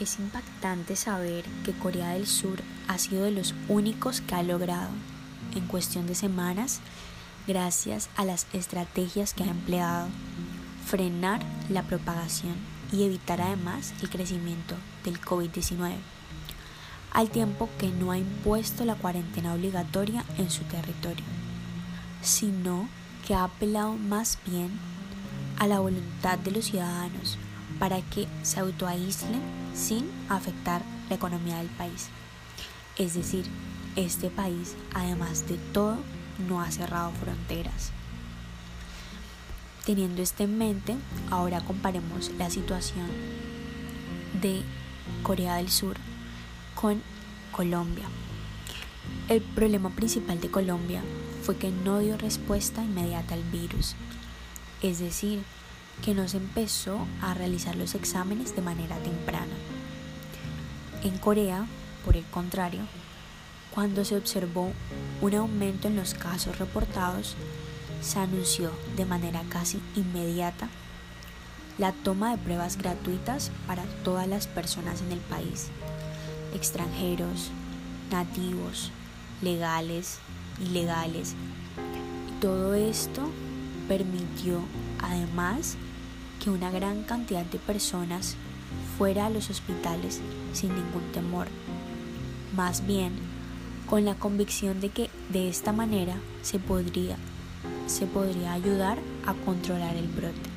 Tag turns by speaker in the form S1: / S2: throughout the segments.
S1: Es impactante saber que Corea del Sur ha sido de los únicos que ha logrado, en cuestión de semanas, gracias a las estrategias que ha empleado, frenar la propagación y evitar además el crecimiento del COVID-19, al tiempo que no ha impuesto la cuarentena obligatoria en su territorio, sino que ha apelado más bien a la voluntad de los ciudadanos para que se autoaíslen sin afectar la economía del país. Es decir, este país, además de todo, no ha cerrado fronteras. Teniendo esto en mente, ahora comparemos la situación de Corea del Sur con Colombia. El problema principal de Colombia fue que no dio respuesta inmediata al virus, es decir, que no se empezó a realizar los exámenes de manera temprana. En Corea, por el contrario, cuando se observó un aumento en los casos reportados, se anunció de manera casi inmediata la toma de pruebas gratuitas para todas las personas en el país, extranjeros, nativos, legales, ilegales. Todo esto permitió además que una gran cantidad de personas fuera a los hospitales sin ningún temor. Más bien, con la convicción de que de esta manera se podría, se podría ayudar a controlar el brote.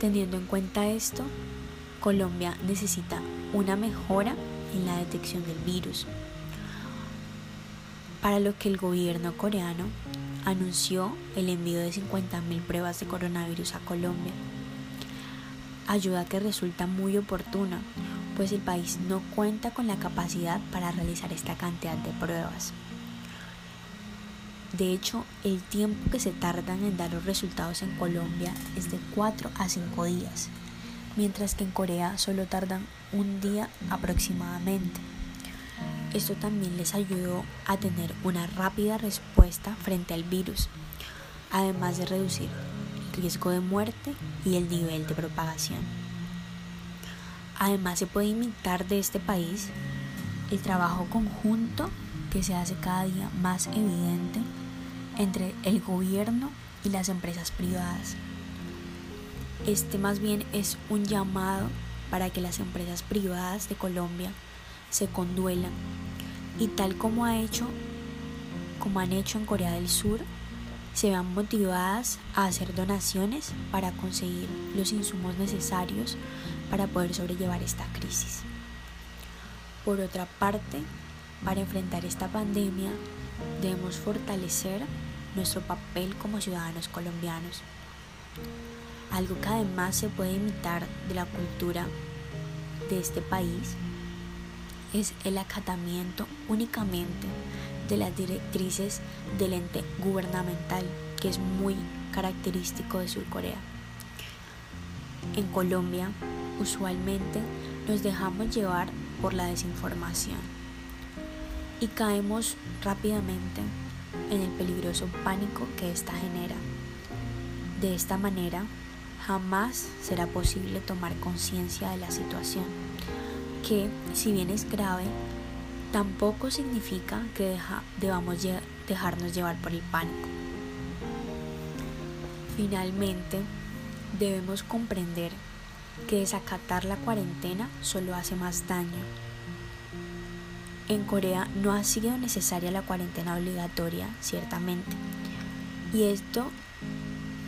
S1: Teniendo en cuenta esto, Colombia necesita una mejora en la detección del virus, para lo que el gobierno coreano anunció el envío de 50.000 pruebas de coronavirus a Colombia. Ayuda que resulta muy oportuna, pues el país no cuenta con la capacidad para realizar esta cantidad de pruebas. De hecho, el tiempo que se tardan en dar los resultados en Colombia es de 4 a 5 días, mientras que en Corea solo tardan un día aproximadamente. Esto también les ayudó a tener una rápida respuesta frente al virus, además de reducir el riesgo de muerte y el nivel de propagación. Además se puede imitar de este país el trabajo conjunto que se hace cada día más evidente entre el gobierno y las empresas privadas. Este más bien es un llamado para que las empresas privadas de Colombia se conduelan y tal como ha hecho como han hecho en Corea del Sur se vean motivadas a hacer donaciones para conseguir los insumos necesarios para poder sobrellevar esta crisis. Por otra parte, para enfrentar esta pandemia debemos fortalecer nuestro papel como ciudadanos colombianos. Algo que además se puede imitar de la cultura de este país es el acatamiento únicamente de las directrices del ente gubernamental, que es muy característico de Surcorea. En Colombia, usualmente nos dejamos llevar por la desinformación y caemos rápidamente en el peligroso pánico que ésta genera. De esta manera, jamás será posible tomar conciencia de la situación, que si bien es grave, tampoco significa que debamos dejarnos llevar por el pánico. Finalmente, debemos comprender que desacatar la cuarentena solo hace más daño. En Corea no ha sido necesaria la cuarentena obligatoria, ciertamente. Y esto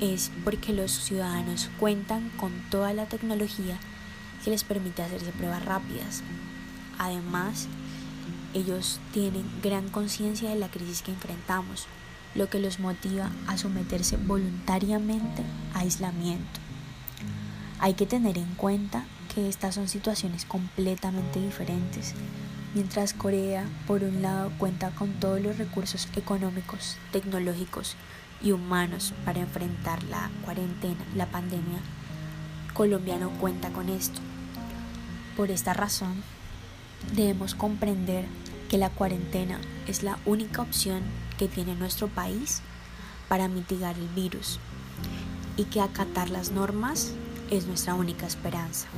S1: es porque los ciudadanos cuentan con toda la tecnología que les permite hacerse pruebas rápidas. Además, ellos tienen gran conciencia de la crisis que enfrentamos, lo que los motiva a someterse voluntariamente a aislamiento. Hay que tener en cuenta que estas son situaciones completamente diferentes. Mientras Corea, por un lado, cuenta con todos los recursos económicos, tecnológicos y humanos para enfrentar la cuarentena, la pandemia, Colombia no cuenta con esto. Por esta razón, debemos comprender que la cuarentena es la única opción que tiene nuestro país para mitigar el virus y que acatar las normas es nuestra única esperanza.